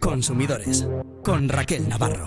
Consumidores con Raquel Navarro.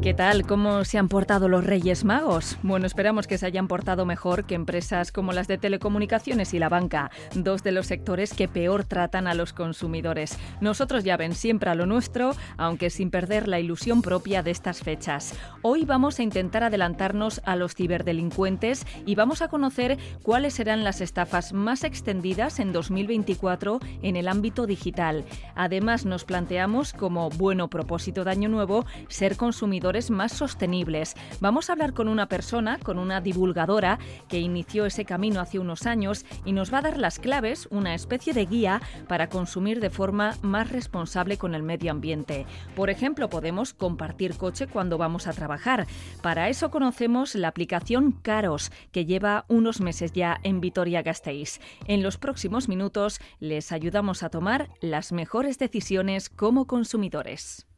¿Qué tal? ¿Cómo se han portado los Reyes Magos? Bueno, esperamos que se hayan portado mejor que empresas como las de telecomunicaciones y la banca, dos de los sectores que peor tratan a los consumidores. Nosotros ya ven siempre a lo nuestro, aunque sin perder la ilusión propia de estas fechas. Hoy vamos a intentar adelantarnos a los ciberdelincuentes y vamos a conocer cuáles serán las estafas más extendidas en 2024 en el ámbito digital. Además, nos planteamos como bueno propósito de Año Nuevo ser consumidores más sostenibles. Vamos a hablar con una persona, con una divulgadora que inició ese camino hace unos años y nos va a dar las claves, una especie de guía para consumir de forma más responsable con el medio ambiente. Por ejemplo, podemos compartir coche cuando vamos a trabajar. Para eso conocemos la aplicación Caros, que lleva unos meses ya en Vitoria-Gasteiz. En los próximos minutos les ayudamos a tomar las mejores decisiones como consumidores.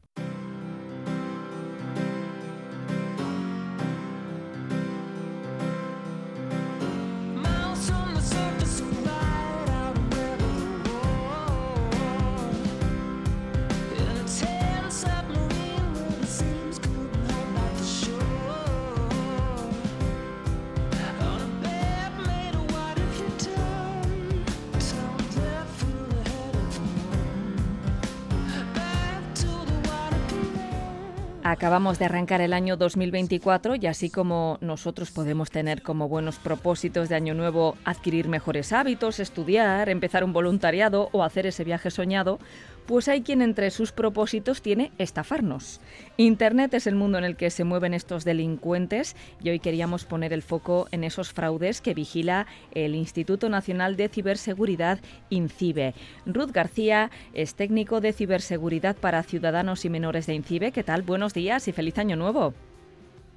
Acabamos de arrancar el año 2024 y así como nosotros podemos tener como buenos propósitos de año nuevo adquirir mejores hábitos, estudiar, empezar un voluntariado o hacer ese viaje soñado, pues hay quien entre sus propósitos tiene estafarnos. Internet es el mundo en el que se mueven estos delincuentes y hoy queríamos poner el foco en esos fraudes que vigila el Instituto Nacional de Ciberseguridad, INCIBE. Ruth García es técnico de ciberseguridad para ciudadanos y menores de INCIBE. ¿Qué tal? Buenos días y feliz año nuevo.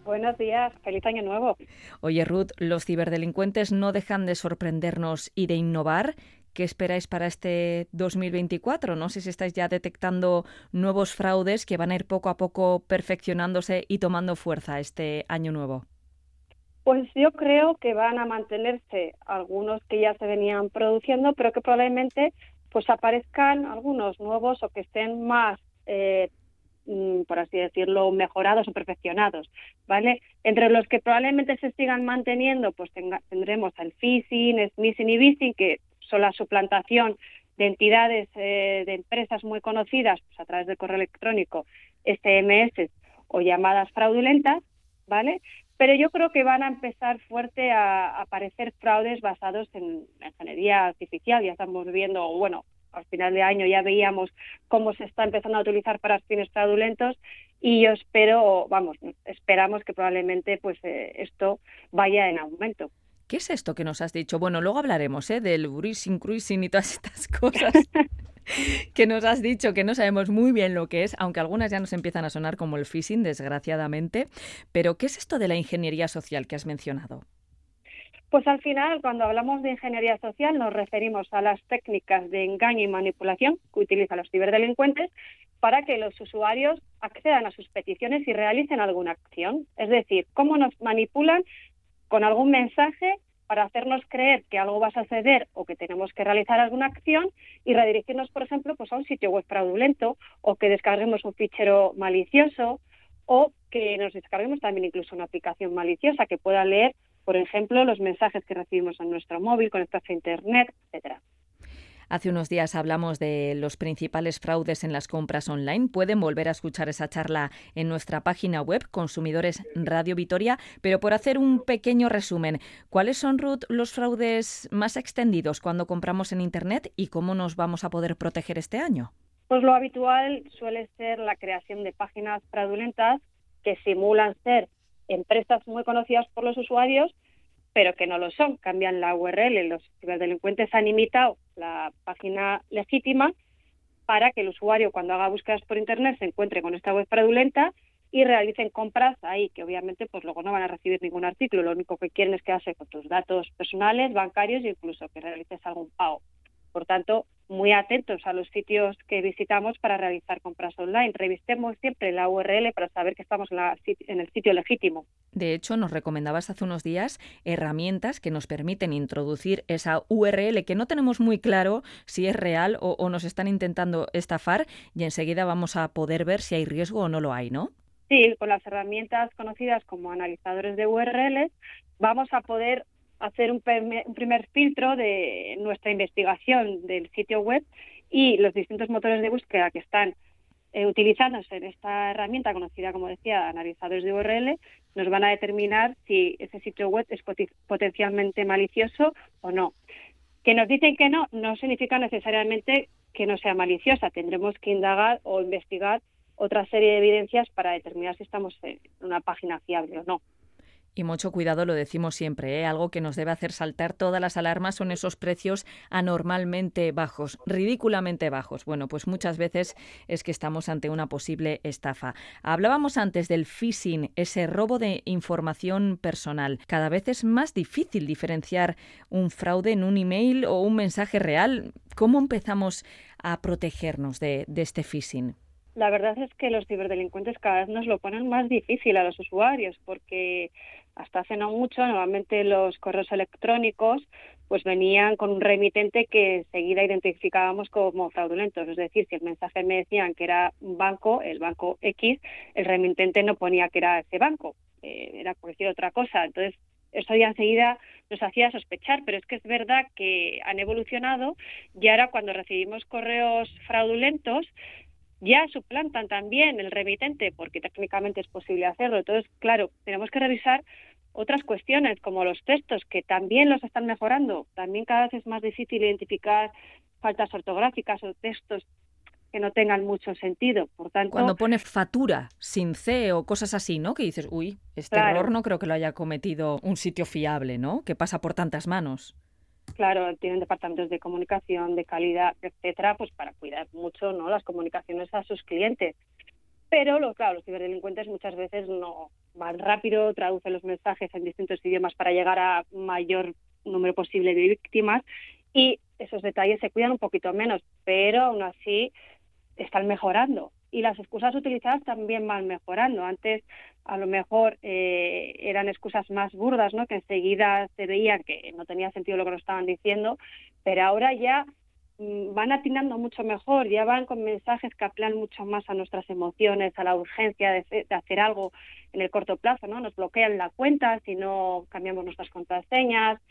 Buenos días, feliz año nuevo. Oye, Ruth, los ciberdelincuentes no dejan de sorprendernos y de innovar. ¿Qué esperáis para este 2024? No sé si estáis ya detectando nuevos fraudes que van a ir poco a poco perfeccionándose y tomando fuerza este año nuevo. Pues yo creo que van a mantenerse algunos que ya se venían produciendo, pero que probablemente pues aparezcan algunos nuevos o que estén más, eh, mm, por así decirlo, mejorados o perfeccionados, ¿vale? Entre los que probablemente se sigan manteniendo, pues tendremos al phishing, smishing y vishing, que son la suplantación de entidades eh, de empresas muy conocidas pues, a través del correo electrónico, SMS o llamadas fraudulentas, ¿vale? Pero yo creo que van a empezar fuerte a, aparecer fraudes basados en ingeniería artificial. Ya estamos viendo, bueno, al final de año ya veíamos cómo se está empezando a utilizar para fines fraudulentos y yo espero, vamos, esperamos que probablemente pues eh, esto vaya en aumento. ¿Qué es esto que nos has dicho? Bueno, luego hablaremos ¿eh? del bruising, cruising y todas estas cosas que nos has dicho, que no sabemos muy bien lo que es, aunque algunas ya nos empiezan a sonar como el phishing, desgraciadamente. Pero, ¿qué es esto de la ingeniería social que has mencionado? Pues al final, cuando hablamos de ingeniería social, nos referimos a las técnicas de engaño y manipulación que utilizan los ciberdelincuentes para que los usuarios accedan a sus peticiones y realicen alguna acción. Es decir, cómo nos manipulan con algún mensaje para hacernos creer que algo va a suceder o que tenemos que realizar alguna acción y redirigirnos, por ejemplo, pues a un sitio web fraudulento o que descarguemos un fichero malicioso o que nos descarguemos también incluso una aplicación maliciosa que pueda leer, por ejemplo, los mensajes que recibimos en nuestro móvil, conectarse a Internet, etcétera. Hace unos días hablamos de los principales fraudes en las compras online. Pueden volver a escuchar esa charla en nuestra página web, Consumidores Radio Vitoria. Pero por hacer un pequeño resumen, ¿cuáles son, Ruth, los fraudes más extendidos cuando compramos en Internet y cómo nos vamos a poder proteger este año? Pues lo habitual suele ser la creación de páginas fraudulentas que simulan ser empresas muy conocidas por los usuarios pero que no lo son. Cambian la URL. Los ciberdelincuentes han imitado la página legítima para que el usuario cuando haga búsquedas por Internet se encuentre con esta web fraudulenta y realicen compras ahí, que obviamente pues luego no van a recibir ningún artículo. Lo único que quieren es quedarse con tus datos personales, bancarios e incluso que realices algún pago. Por tanto, muy atentos a los sitios que visitamos para realizar compras online. Revistemos siempre la URL para saber que estamos en, el sitio legítimo. De hecho, nos recomendabas hace unos días herramientas que nos permiten introducir esa URL que no tenemos muy claro si es real o, o nos están intentando estafar y enseguida vamos a poder ver si hay riesgo o no lo hay, ¿no? Sí, con las herramientas conocidas como analizadores de URLs vamos a poder hacer un, primer filtro de nuestra investigación del sitio web y los distintos motores de búsqueda que están eh, utilizándose en esta herramienta conocida como decía analizadores de URL nos van a determinar si ese sitio web es potencialmente malicioso o no. Que nos dicen que no no significa necesariamente que no sea maliciosa. Tendremos que indagar o investigar otra serie de evidencias para determinar si estamos en una página fiable o no. Y mucho cuidado, lo decimos siempre, ¿eh? algo que nos debe hacer saltar todas las alarmas son esos precios anormalmente bajos, ridículamente bajos. Bueno, pues muchas veces es que estamos ante una posible estafa. Hablábamos antes del phishing, ese robo de información personal. Cada vez es más difícil diferenciar un fraude en un email o un mensaje real. ¿Cómo empezamos a protegernos de, de este phishing? La verdad es que los ciberdelincuentes cada vez nos lo ponen más difícil a los usuarios porque hasta hace no mucho, normalmente los correos electrónicos pues venían con un remitente que enseguida identificábamos como fraudulentos. Es decir, si el mensaje me decían que era un banco, el banco X, el remitente no ponía que era ese banco, eh, era decir otra cosa. Entonces, eso ya enseguida nos hacía sospechar, pero es que es verdad que han evolucionado y ahora cuando recibimos correos fraudulentos ya suplantan también el remitente, porque técnicamente es posible hacerlo. Entonces, claro, tenemos que revisar otras cuestiones como los textos, que también los están mejorando. También cada vez es más difícil identificar faltas ortográficas o textos que no tengan mucho sentido. Por tanto, cuando pone fatura sin C o cosas así, ¿no? Que dices, uy, este error no creo que lo haya cometido un sitio fiable, ¿no? Que pasa por tantas manos. Claro, tienen departamentos de comunicación, de calidad, etcétera, pues para cuidar mucho ¿no? las comunicaciones a sus clientes. Pero, lo, claro, los ciberdelincuentes muchas veces no van rápido, traducen los mensajes en distintos idiomas para llegar a mayor número posible de víctimas y esos detalles se cuidan un poquito menos, pero aún así están mejorando y las excusas utilizadas también van mejorando. Antes a lo mejor eh, eran excusas más burdas, ¿no? Que enseguida se veía que no tenía sentido lo que nos estaban diciendo, pero ahora ya mm, van atinando mucho mejor, ya van con mensajes que apelan mucho más a nuestras emociones, a la urgencia de, de, hacer algo en el corto plazo, ¿no? Nos bloquean la cuenta si no cambiamos nuestras contraseñas,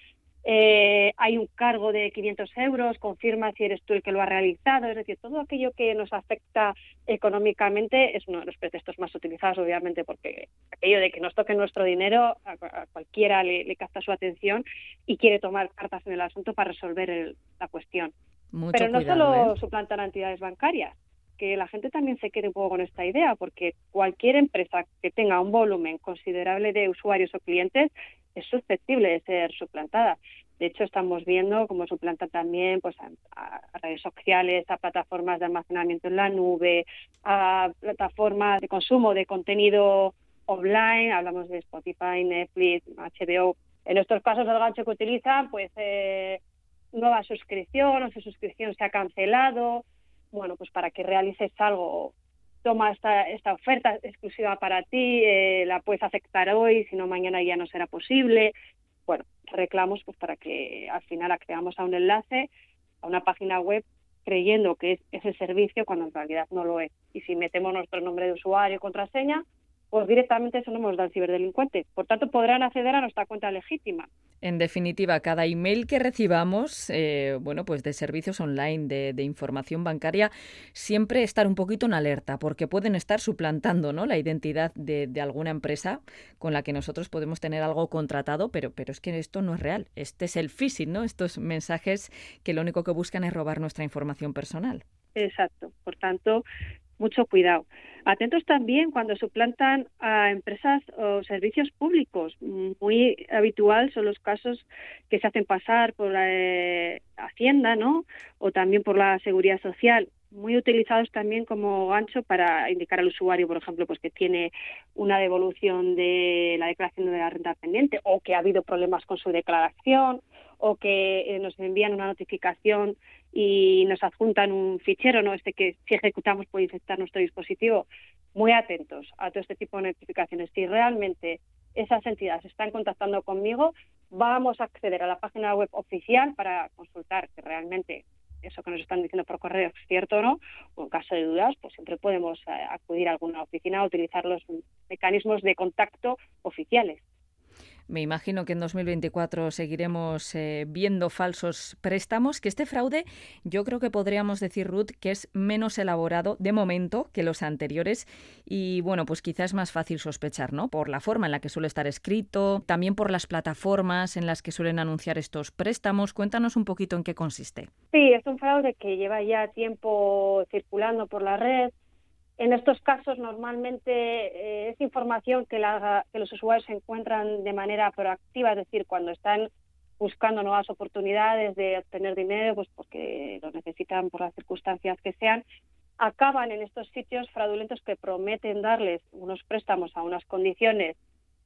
eh, hay un cargo de 500 euros, confirma si eres tú el que lo ha realizado, es decir, todo aquello que nos afecta económicamente es uno de los pretextos más utilizados, obviamente, porque aquello de que nos toque nuestro dinero a, cualquiera le, capta su atención y quiere tomar cartas en el asunto para resolver la cuestión. Pero no solo ¿eh? suplantan entidades bancarias, que la gente también se quede un poco con esta idea, porque cualquier empresa que tenga un volumen considerable de usuarios o clientes es susceptible de ser suplantada. De hecho, estamos viendo cómo suplanta también pues, a, redes sociales, a plataformas de almacenamiento en la nube, a plataformas de consumo de contenido online, hablamos de Spotify, Netflix, HBO. En estos casos, el gancho que utilizan, pues eh, nueva suscripción o su suscripción se ha cancelado. Bueno, pues para que realices algo toma esta, esta oferta exclusiva para ti, eh, la puedes aceptar hoy, si no mañana ya no será posible. Bueno, reclamos pues para que al final accedamos a un enlace, a una página web creyendo que es ese servicio cuando en realidad no lo es. Y si metemos nuestro nombre de usuario y contraseña, pues directamente eso no nos da el ciberdelincuente. Por tanto, podrán acceder a nuestra cuenta legítima. En definitiva, cada email que recibamos, eh, bueno, pues de servicios online, de, información bancaria, siempre estar un poquito en alerta, porque pueden estar suplantando ¿no? la identidad de, alguna empresa con la que nosotros podemos tener algo contratado, pero, pero es que esto no es real. Este es el phishing, ¿no? Estos mensajes que lo único que buscan es robar nuestra información personal. Exacto. Por tanto, mucho cuidado. Atentos también cuando suplantan a empresas o servicios públicos. Muy habitual son los casos que se hacen pasar por la eh, Hacienda, ¿no? O también por la Seguridad Social. Muy utilizados también como gancho para indicar al usuario, por ejemplo, pues que tiene una devolución de la declaración de la renta pendiente o que ha habido problemas con su declaración o que eh, nos envían una notificación y nos adjuntan un fichero, ¿no? Este que si ejecutamos puede infectar nuestro dispositivo. Muy atentos a todo este tipo de notificaciones. Si realmente esas entidades están contactando conmigo, vamos a acceder a la página web oficial para consultar que realmente eso que nos están diciendo por correo es cierto o no, o en caso de dudas, pues siempre podemos eh, acudir a alguna oficina o utilizar los mecanismos de contacto oficiales. Me imagino que en 2024 seguiremos eh, viendo falsos préstamos, que este fraude yo creo que podríamos decir, Ruth, que es menos elaborado de momento que los anteriores y bueno, pues quizás es más fácil sospechar, ¿no? Por la forma en la que suele estar escrito, también por las plataformas en las que suelen anunciar estos préstamos. Cuéntanos un poquito en qué consiste. Sí, es un fraude que lleva ya tiempo circulando por la red en estos casos normalmente eh, es información que, los usuarios encuentran de manera proactiva, es decir, cuando están buscando nuevas oportunidades de obtener dinero, pues porque lo necesitan por las circunstancias que sean, acaban en estos sitios fraudulentos que prometen darles unos préstamos a unas condiciones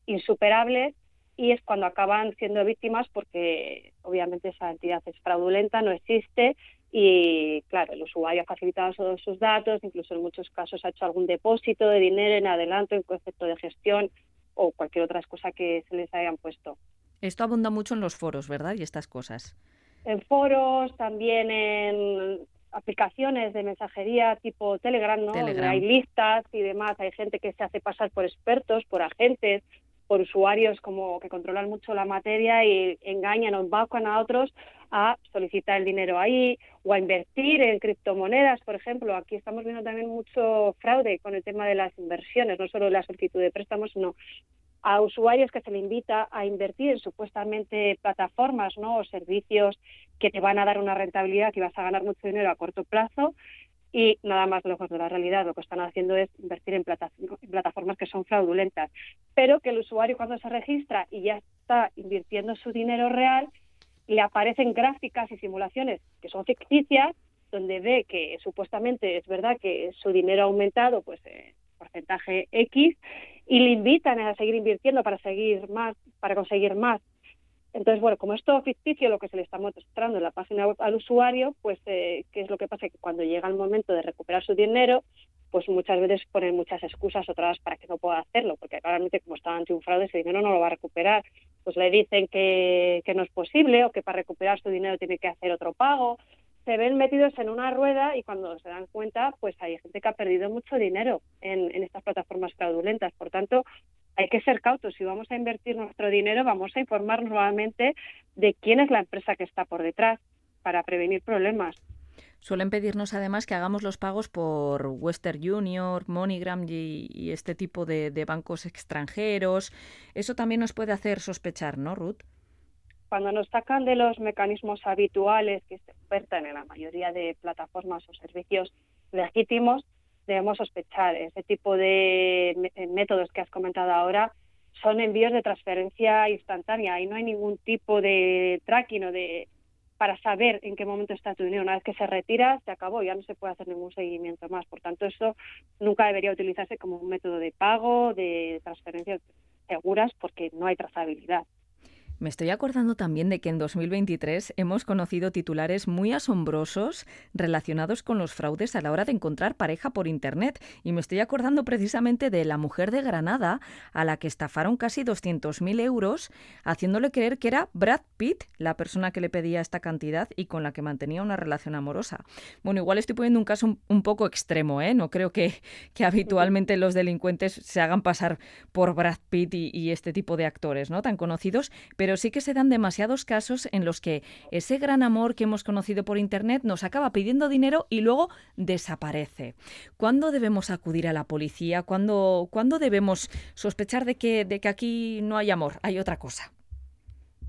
insuperables y es cuando acaban siendo víctimas porque obviamente esa entidad es fraudulenta, no existe y claro, el usuario ha facilitado todos sus datos, incluso en muchos casos ha hecho algún depósito de dinero en adelanto en concepto de gestión o cualquier otra cosa que se les hayan puesto. Esto abunda mucho en los foros, ¿verdad? Y estas cosas. En foros, también en aplicaciones de mensajería tipo Telegram, ¿no? Hay listas y demás, hay gente que se hace pasar por expertos, por agentes, por usuarios como que controlan mucho la materia y engañan o embaucan a otros a solicitar el dinero ahí o a invertir en criptomonedas, por ejemplo. Aquí estamos viendo también mucho fraude con el tema de las inversiones, no solo la solicitud de préstamos, sino a usuarios que se le invita a invertir en supuestamente plataformas ¿no? o servicios que te van a dar una rentabilidad y vas a ganar mucho dinero a corto plazo y nada más lejos de la realidad. Lo que están haciendo es invertir en, plataformas que son fraudulentas, pero que el usuario cuando se registra y ya está invirtiendo su dinero real, le aparecen gráficas y simulaciones que son ficticias, donde ve que supuestamente es verdad que su dinero ha aumentado, pues eh, porcentaje X, y le invitan a seguir invirtiendo para seguir más, para conseguir más entonces, bueno, como es todo ficticio lo que se le está mostrando en la página web al usuario, pues, eh, ¿qué es lo que pasa? Que cuando llega el momento de recuperar su dinero, pues muchas veces ponen muchas excusas otras para que no pueda hacerlo, porque claramente como está ante un fraude, ese dinero no lo va a recuperar. Pues le dicen que, que no es posible o que para recuperar su dinero tiene que hacer otro pago. Se ven metidos en una rueda y cuando se dan cuenta, pues hay gente que ha perdido mucho dinero en, en estas plataformas fraudulentas. Por tanto, hay que ser cautos. Si vamos a invertir nuestro dinero, vamos a informar nuevamente de quién es la empresa que está por detrás para prevenir problemas. Suelen pedirnos además que hagamos los pagos por Western Union, MoneyGram y, este tipo de, bancos extranjeros. Eso también nos puede hacer sospechar, ¿no, Ruth? Cuando nos sacan de los mecanismos habituales que se ofertan en la mayoría de plataformas o servicios legítimos, debemos sospechar. Ese tipo de eh, métodos que has comentado ahora son envíos de transferencia instantánea y no hay ningún tipo de tracking o de para saber en qué momento está tu dinero. Una vez que se retira, se acabó, ya no se puede hacer ningún seguimiento más. Por tanto, eso nunca debería utilizarse como un método de pago, de transferencias seguras, porque no hay trazabilidad. Me estoy acordando también de que en 2023 hemos conocido titulares muy asombrosos relacionados con los fraudes a la hora de encontrar pareja por Internet. Y me estoy acordando precisamente de la mujer de Granada a la que estafaron casi 200.000 euros haciéndole creer que era Brad Pitt la persona que le pedía esta cantidad y con la que mantenía una relación amorosa. Bueno, igual estoy poniendo un caso un, poco extremo, ¿eh? No creo que, que, habitualmente los delincuentes se hagan pasar por Brad Pitt y, y este tipo de actores, ¿no? Tan conocidos, pero sí que se dan demasiados casos en los que ese gran amor que hemos conocido por Internet nos acaba pidiendo dinero y luego desaparece. ¿Cuándo debemos acudir a la policía? ¿Cuándo, ¿cuándo debemos sospechar de que, de que aquí no hay amor, hay otra cosa?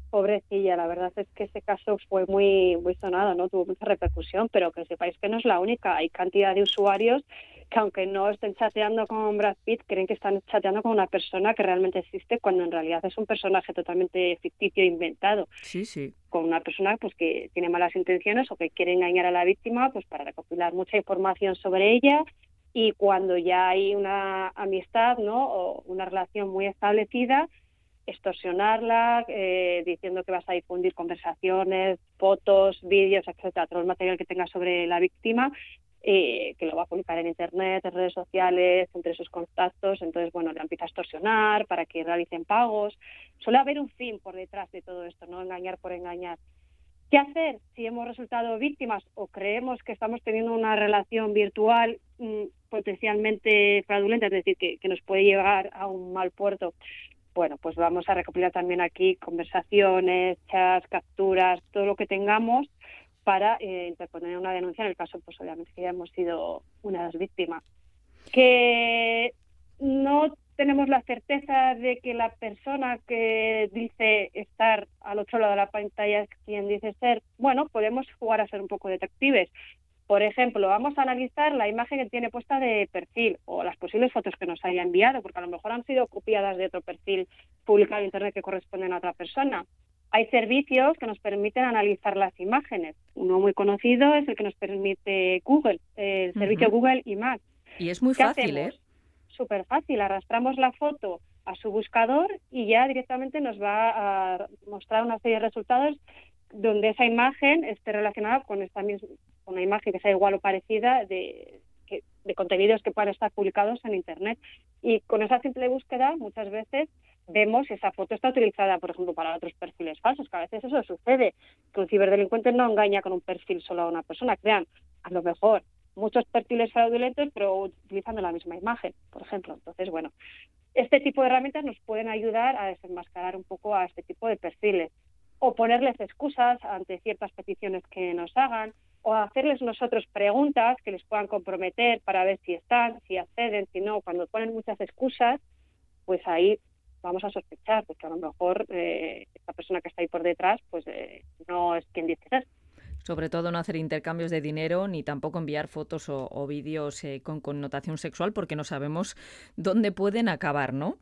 Pobrecilla, la verdad es que ese caso fue muy, muy sonado, ¿no? Tuvo mucha repercusión, pero que sepáis que no es la única. Hay cantidad de usuarios que aunque no estén chateando con Brad Pitt, creen que están chateando con una persona que realmente existe cuando en realidad es un personaje totalmente ficticio e inventado. Sí, sí. Con una persona pues que tiene malas intenciones o que quiere engañar a la víctima pues para recopilar mucha información sobre ella y cuando ya hay una amistad, ¿no? o una relación muy establecida, extorsionarla, eh, diciendo que vas a difundir conversaciones, fotos, vídeos, etcétera, todo el material que tenga sobre la víctima, eh, que lo va a publicar en internet, en redes sociales, entre sus contactos. Entonces, bueno, le empieza a extorsionar para que realicen pagos. Suele haber un fin por detrás de todo esto, no engañar por engañar. ¿Qué hacer si hemos resultado víctimas o creemos que estamos teniendo una relación virtual mm, potencialmente fraudulenta, es decir, que, nos puede llevar a un mal puerto? Bueno, pues vamos a recopilar también aquí conversaciones, chats, capturas, todo lo que tengamos para eh, interponer una denuncia en el caso, pues obviamente que ya hemos sido una de las víctimas. Que no tenemos la certeza de que la persona que dice estar al otro lado de la pantalla es quien dice ser, bueno, podemos jugar a ser un poco detectives. Por ejemplo, vamos a analizar la imagen que tiene puesta de perfil o las posibles fotos que nos haya enviado, porque a lo mejor han sido copiadas de otro perfil publicado en Internet que corresponden a otra persona. Hay servicios que nos permiten analizar las imágenes. Uno muy conocido es el que nos permite Google, el servicio Google IMAX. Y es muy fácil, ¿eh? súper fácil. Arrastramos la foto a su buscador y ya directamente nos va a mostrar una serie de resultados donde esa imagen esté relacionada con esta misma, con una imagen que sea igual o parecida de, de contenidos que puedan estar publicados en Internet. Y con esa simple búsqueda muchas veces vemos esa foto está utilizada, por ejemplo, para otros perfiles falsos, que a veces eso sucede, que un ciberdelincuente no engaña con un perfil solo a una persona. Crean, a lo mejor muchos perfiles fraudulentos, pero utilizando la misma imagen, por ejemplo. Entonces, bueno, este tipo de herramientas nos pueden ayudar a desenmascarar un poco a este tipo de perfiles o ponerles excusas ante ciertas peticiones que nos hagan o hacerles nosotros preguntas que les puedan comprometer para ver si están, si acceden, si no. Cuando ponen muchas excusas, pues ahí vamos a sospechar, porque a lo mejor eh, esta persona que está ahí por detrás, pues eh, no es quien dice ser. Sobre todo no hacer intercambios de dinero ni tampoco enviar fotos o, vídeos eh, con connotación sexual porque no sabemos dónde pueden acabar, ¿no?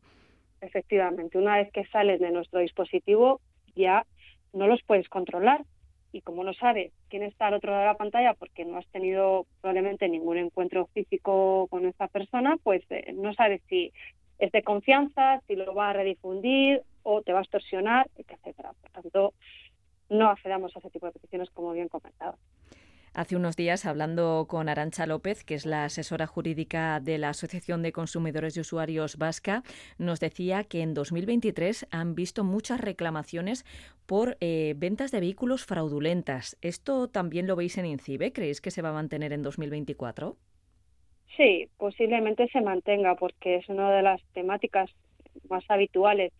Efectivamente, una vez que salen de nuestro dispositivo ya no los puedes controlar y como no sabes quién está al otro lado de la pantalla porque no has tenido probablemente ningún encuentro físico con esta persona, pues eh, no sabes si es de confianza, si lo va a redifundir o te va a extorsionar, etcétera. Por tanto, no accedamos a ese tipo de peticiones, como bien comentado. Hace unos días, hablando con Arancha López, que es la asesora jurídica de la Asociación de Consumidores y Usuarios Vasca, nos decía que en 2023 han visto muchas reclamaciones por eh, ventas de vehículos fraudulentas. ¿Esto también lo veis en INCIBE? ¿Creéis que se va a mantener en 2024? Sí, posiblemente se mantenga porque es una de las temáticas más habituales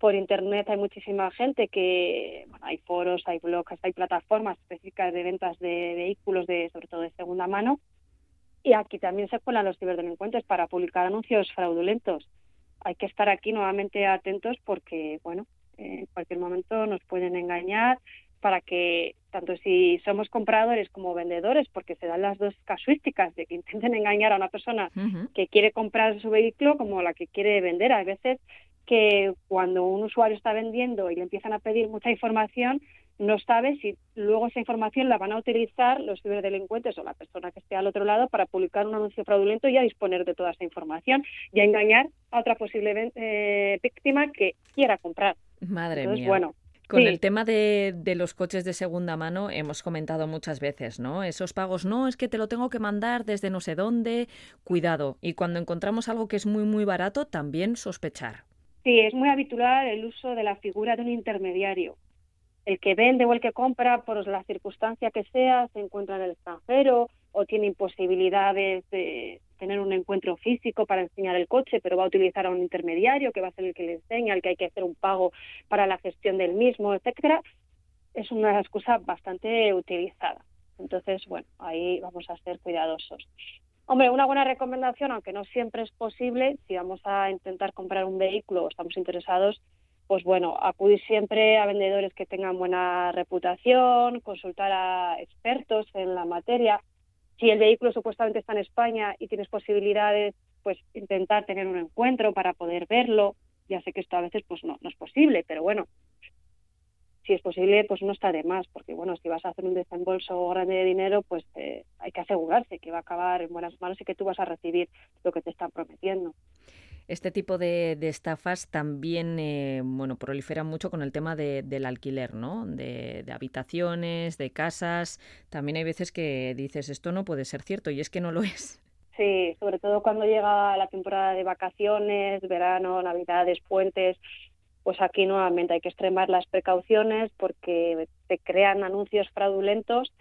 por internet hay muchísima gente que bueno, hay foros, hay blogs, hay plataformas específicas de ventas de vehículos de sobre todo de segunda mano y aquí también se cuelan los ciberdelincuentes para publicar anuncios fraudulentos. Hay que estar aquí nuevamente atentos porque bueno, en cualquier momento nos pueden engañar para que tanto si somos compradores como vendedores, porque se dan las dos casuísticas de que intenten engañar a una persona que quiere comprar su vehículo como la que quiere vender. A veces que cuando un usuario está vendiendo y le empiezan a pedir mucha información, no sabe si luego esa información la van a utilizar los ciberdelincuentes o la persona que esté al otro lado para publicar un anuncio fraudulento y a disponer de toda esa información y a engañar a otra posible eh, víctima que quiera comprar. Madre mía. Bueno, con el tema de, de, los coches de segunda mano hemos comentado muchas veces, ¿no? Esos pagos, no, es que te lo tengo que mandar desde no sé dónde, cuidado. Y cuando encontramos algo que es muy, muy barato, también sospechar. Sí, es muy habitual el uso de la figura de un intermediario. El que vende o el que compra, por la circunstancia que sea, se encuentra en el extranjero o tiene imposibilidades de tener un encuentro físico para enseñar el coche, pero va a utilizar a un intermediario que va a ser el que le enseña, el que hay que hacer un pago para la gestión del mismo, etcétera. Es una excusa bastante utilizada. Entonces, bueno, ahí vamos a ser cuidadosos. Hombre, una buena recomendación, aunque no siempre es posible, si vamos a intentar comprar un vehículo o estamos interesados, pues bueno, acudir siempre a vendedores que tengan buena reputación, consultar a expertos en la materia. Si el vehículo supuestamente está en España y tienes posibilidades, pues intentar tener un encuentro para poder verlo. Ya sé que esto a veces pues no, no es posible, pero bueno, si es posible, pues no está de más, porque bueno, si vas a hacer un desembolso grande de dinero, pues eh, hay que asegurarse que va a acabar en buenas manos y que tú vas a recibir lo que te están prometiendo. Este tipo de, estafas también eh, bueno, proliferan mucho con el tema del alquiler, ¿no? De, habitaciones, de casas. También hay veces que dices, esto no puede ser cierto y es que no lo es. Sí, sobre todo cuando llega la temporada de vacaciones, verano, navidades, puentes, pues aquí nuevamente hay que extremar las precauciones porque te crean anuncios fraudulentos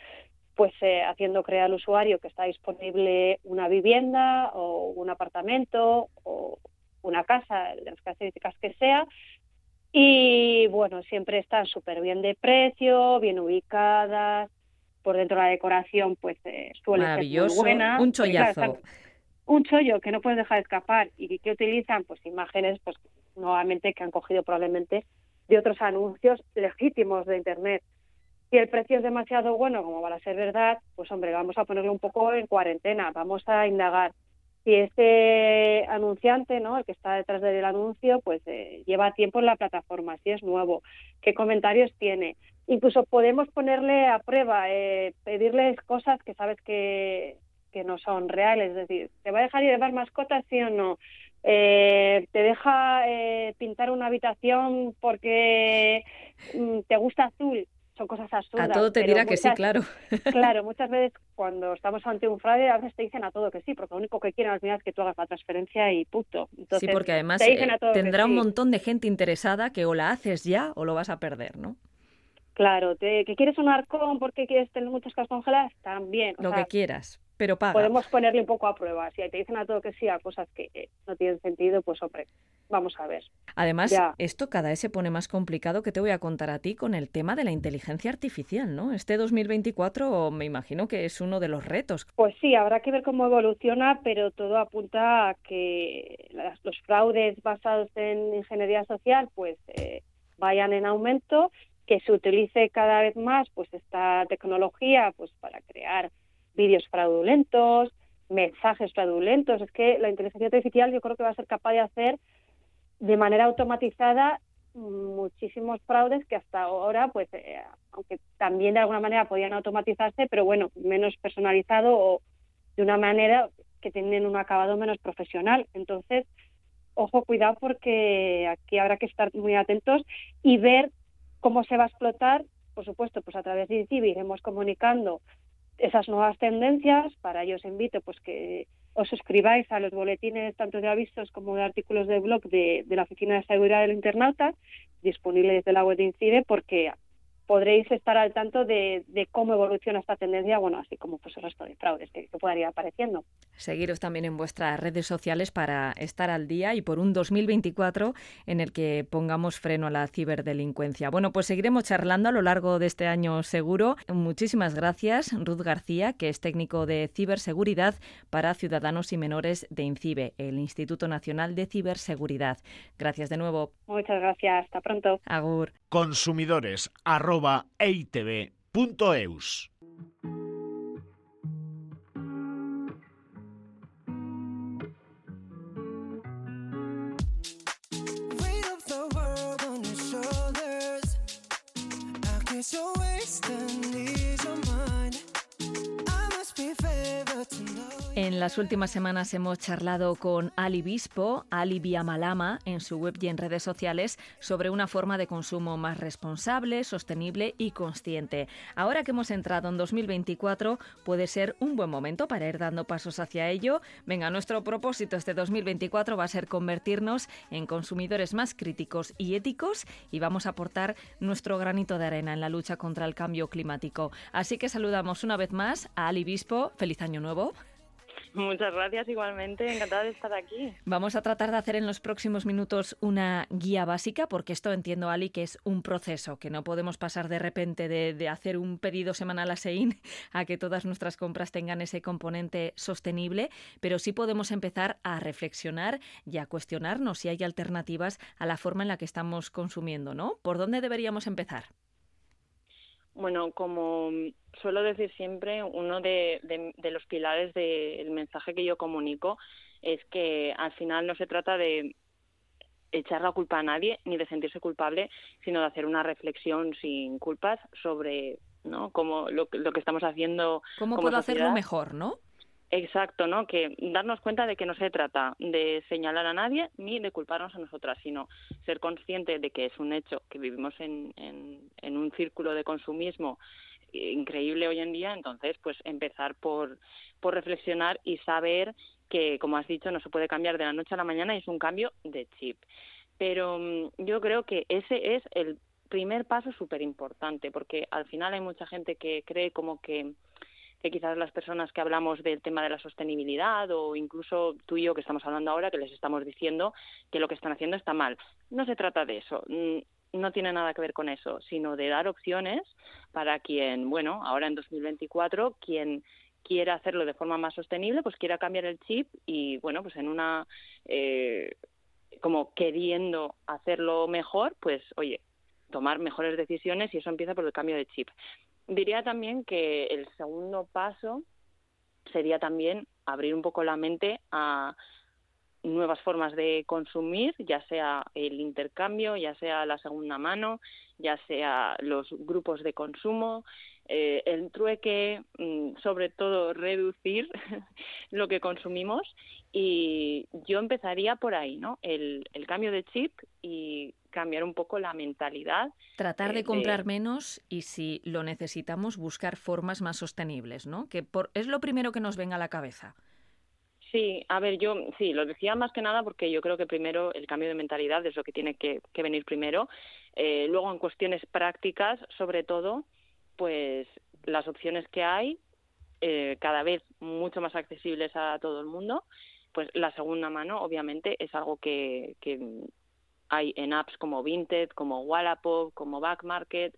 pues eh, haciendo creer al usuario que está disponible una vivienda o un apartamento o una casa, de las características que sea. Y bueno, siempre están súper bien de precio, bien ubicadas, por dentro de la decoración pues eh, suele ser muy buena. Un chollazo. un chollo que no puedes dejar escapar y que utilizan pues imágenes pues nuevamente que han cogido probablemente de otros anuncios legítimos de internet si el precio es demasiado bueno, como va a ser verdad, pues hombre, vamos a ponerlo un poco en cuarentena, vamos a indagar. Si este anunciante, ¿no? el que está detrás del anuncio, pues eh, lleva tiempo en la plataforma, si es nuevo, qué comentarios tiene. Incluso podemos ponerle a prueba, eh, pedirles cosas que sabes que, que no son reales, es decir, ¿te va a dejar llevar mascotas, sí o no? Eh, te deja pintar una habitación porque mm, te gusta azul son cosas absurdas. A todo te dirá que sí, claro. Claro, muchas veces cuando estamos ante un fraude, a veces te dicen a todo que sí, porque lo único que quieren al final es que tú hagas la transferencia y punto. sí, porque además eh, tendrá un montón de gente interesada que o la haces ya o lo vas a perder, ¿no? Claro, te, que quieres un arcón porque quieres tener muchas cosas congeladas, también. lo que quieras, pero paga. Podemos ponerle un poco a prueba. Si te dicen a todo que sí a cosas que eh, no tienen sentido, pues hombre, vamos a ver. Además, esto cada vez se pone más complicado que te voy a contar a ti con el tema de la inteligencia artificial, ¿no? Este 2024 me imagino que es uno de los retos. Pues sí, habrá que ver cómo evoluciona, pero todo apunta a que los fraudes basados en ingeniería social pues eh, vayan en aumento, que se utilice cada vez más pues esta tecnología pues para crear vídeos fraudulentos, mensajes fraudulentos. Es que la inteligencia artificial yo creo que va a ser capaz de hacer de manera automatizada muchísimos fraudes que hasta ahora, pues, eh, aunque también de alguna manera podían automatizarse, pero bueno, menos personalizado o de una manera que tienen un acabado menos profesional. Entonces, ojo, cuidado porque aquí habrá que estar muy atentos y ver cómo se va a explotar. Por supuesto, pues a través de INCIBI iremos comunicando esas nuevas tendencias. Para ello os invito pues que os suscribáis a los boletines tanto de avisos como de artículos de blog de, de la Oficina de Seguridad del Internauta, disponible desde la web de INCIDE, porque podréis estar al tanto de, cómo evoluciona esta tendencia, bueno, así como pues el resto de fraudes que, que puedan ir apareciendo. Seguiros también en vuestras redes sociales para estar al día y por un 2024 en el que pongamos freno a la ciberdelincuencia. Bueno, pues seguiremos charlando a lo largo de este año seguro. Muchísimas gracias, Ruth García, que es técnico de ciberseguridad para ciudadanos y menores de INCIBE, el Instituto Nacional de Ciberseguridad. Gracias de nuevo. Muchas gracias. Hasta pronto. Agur. Consumidores arroba eitv.eus. En las últimas semanas hemos charlado con Ali Bispo, Ali Biamalama, en su web y en redes sociales, sobre una forma de consumo más responsable, sostenible y consciente. Ahora que hemos entrado en 2024, puede ser un buen momento para ir dando pasos hacia ello. Venga, nuestro propósito este 2024 va a ser convertirnos en consumidores más críticos y éticos y vamos a aportar nuestro granito de arena en la lucha contra el cambio climático. Así que saludamos una vez más a Ali Bispo. Feliz año nuevo. Muchas gracias, igualmente. Encantada de estar aquí. Vamos a tratar de hacer en los próximos minutos una guía básica, porque esto entiendo, Ali, que es un proceso, que no podemos pasar de repente de, hacer un pedido semanal a Sein a que todas nuestras compras tengan ese componente sostenible, pero sí podemos empezar a reflexionar y a cuestionarnos si hay alternativas a la forma en la que estamos consumiendo, ¿no? ¿Por dónde deberíamos empezar? Bueno, como suelo decir siempre, uno de, los pilares del mensaje que yo comunico es que al final no se trata de echar la culpa a nadie ni de sentirse culpable, sino de hacer una reflexión sin culpas sobre ¿no? Cómo, lo, que estamos haciendo. ¿Cómo puedo hacerlo mejor, no? Exacto, ¿no? Que darnos cuenta de que no se trata de señalar a nadie ni de culparnos a nosotras, sino ser consciente de que es un hecho, que vivimos en, en, un círculo de consumismo increíble hoy en día, entonces pues empezar por, por reflexionar y saber que, como has dicho, no se puede cambiar de la noche a la mañana y es un cambio de chip. Pero mm, yo creo que ese es el primer paso súper importante, porque al final hay mucha gente que cree como que que quizás las personas que hablamos del tema de la sostenibilidad o incluso tú y yo que estamos hablando ahora, que les estamos diciendo que lo que están haciendo está mal. No se trata de eso, no tiene nada que ver con eso, sino de dar opciones para quien, bueno, ahora en 2024, quien quiera hacerlo de forma más sostenible, pues quiera cambiar el chip y, bueno, pues en una, eh, como queriendo hacerlo mejor, pues, oye, tomar mejores decisiones y eso empieza por el cambio de chip. Diría también que el segundo paso sería también abrir un poco la mente a nuevas formas de consumir, ya sea el intercambio, ya sea la segunda mano, ya sea los grupos de consumo, eh, el trueque, mm, sobre todo reducir lo que consumimos y yo empezaría por ahí, ¿no? El, el cambio de chip y cambiar un poco la mentalidad. Tratar de eh, comprar menos y si lo necesitamos buscar formas más sostenibles, ¿no? Que por, es lo primero que nos venga a la cabeza. Sí, a ver, yo sí, lo decía más que nada porque yo creo que primero el cambio de mentalidad es lo que tiene que, venir primero. Eh, luego, en cuestiones prácticas, sobre todo, pues las opciones que hay, eh, cada vez mucho más accesibles a todo el mundo, pues la segunda mano, obviamente, es algo que, que hay en apps como Vinted, como Wallapop, como Backmarket,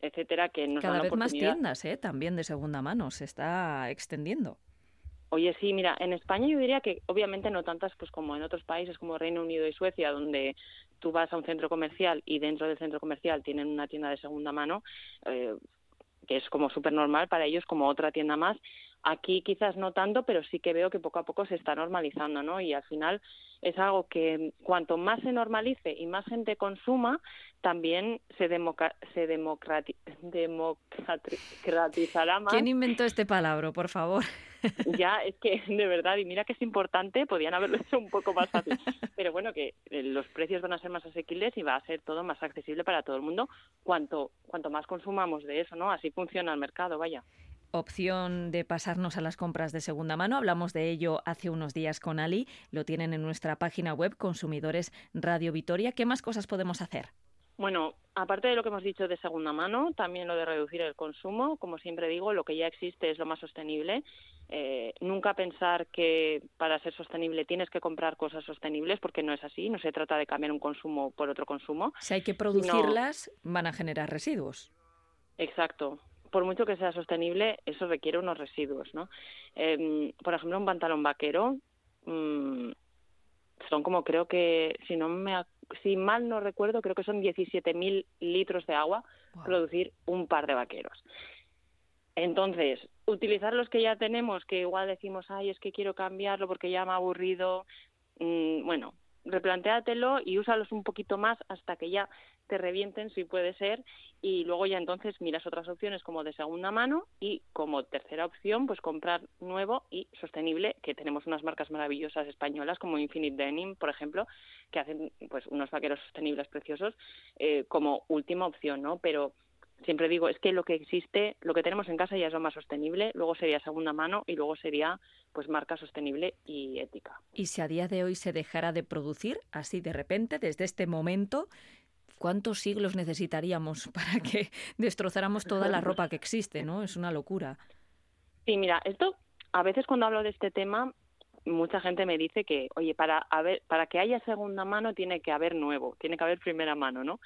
etcétera, que nos Cada vez más tiendas, ¿eh? también de segunda mano, se está extendiendo. Oye, sí, mira, en España yo diría que obviamente no tantas pues como en otros países como Reino Unido y Suecia, donde tú vas a un centro comercial y dentro del centro comercial tienen una tienda de segunda mano, eh, que es como súper normal para ellos, como otra tienda más. Aquí quizás no tanto, pero sí que veo que poco a poco se está normalizando, ¿no? Y al final es algo que cuanto más se normalice y más gente consuma, también se, se democratizará más. ¿Quién inventó este palabra, por favor? Ya, es que de verdad, y mira que es importante, podían haberlo hecho un poco más fácil. Pero bueno, que eh, los precios van a ser más asequibles y va a ser todo más accesible para todo el mundo cuanto, cuanto más consumamos de eso, ¿no? Así funciona el mercado, vaya opción de pasarnos a las compras de segunda mano. Hablamos de ello hace unos días con Ali. Lo tienen en nuestra página web Consumidores Radio Vitoria. ¿Qué más cosas podemos hacer? Bueno, aparte de lo que hemos dicho de segunda mano, también lo de reducir el consumo. Como siempre digo, lo que ya existe es lo más sostenible. Eh, nunca pensar que para ser sostenible tienes que comprar cosas sostenibles, porque no es así. No se trata de cambiar un consumo por otro consumo. Si hay que producirlas, van a generar residuos. Exacto por mucho que sea sostenible, eso requiere unos residuos, ¿no? Em, por ejemplo, un pantalón vaquero mm, son como creo que, si no me si mal no recuerdo, creo que son 17.000 litros de agua producir un par de vaqueros. Entonces, utilizar los que ya tenemos, que igual decimos, ay, es que quiero cambiarlo porque ya me ha aburrido, mm, bueno, replantéatelo y úsalos un poquito más hasta que ya te revienten si puede ser y luego ya entonces miras otras opciones como de segunda mano y como tercera opción pues comprar nuevo y sostenible que tenemos unas marcas maravillosas españolas como Infinite Denim por ejemplo que hacen pues unos vaqueros sostenibles preciosos eh, como última opción no pero siempre digo, es que lo que existe, lo que tenemos en casa ya es lo más sostenible, luego sería segunda mano y luego sería pues marca sostenible y ética. Y si a día de hoy se dejara de producir así de repente, desde este momento, ¿cuántos siglos necesitaríamos para que destrozáramos toda la ropa que existe, no? Es una locura. Sí, mira, esto a veces cuando hablo de este tema mucha gente me dice que, oye, para que haya segunda mano tiene que haber nuevo, tiene que haber primera mano, ¿no?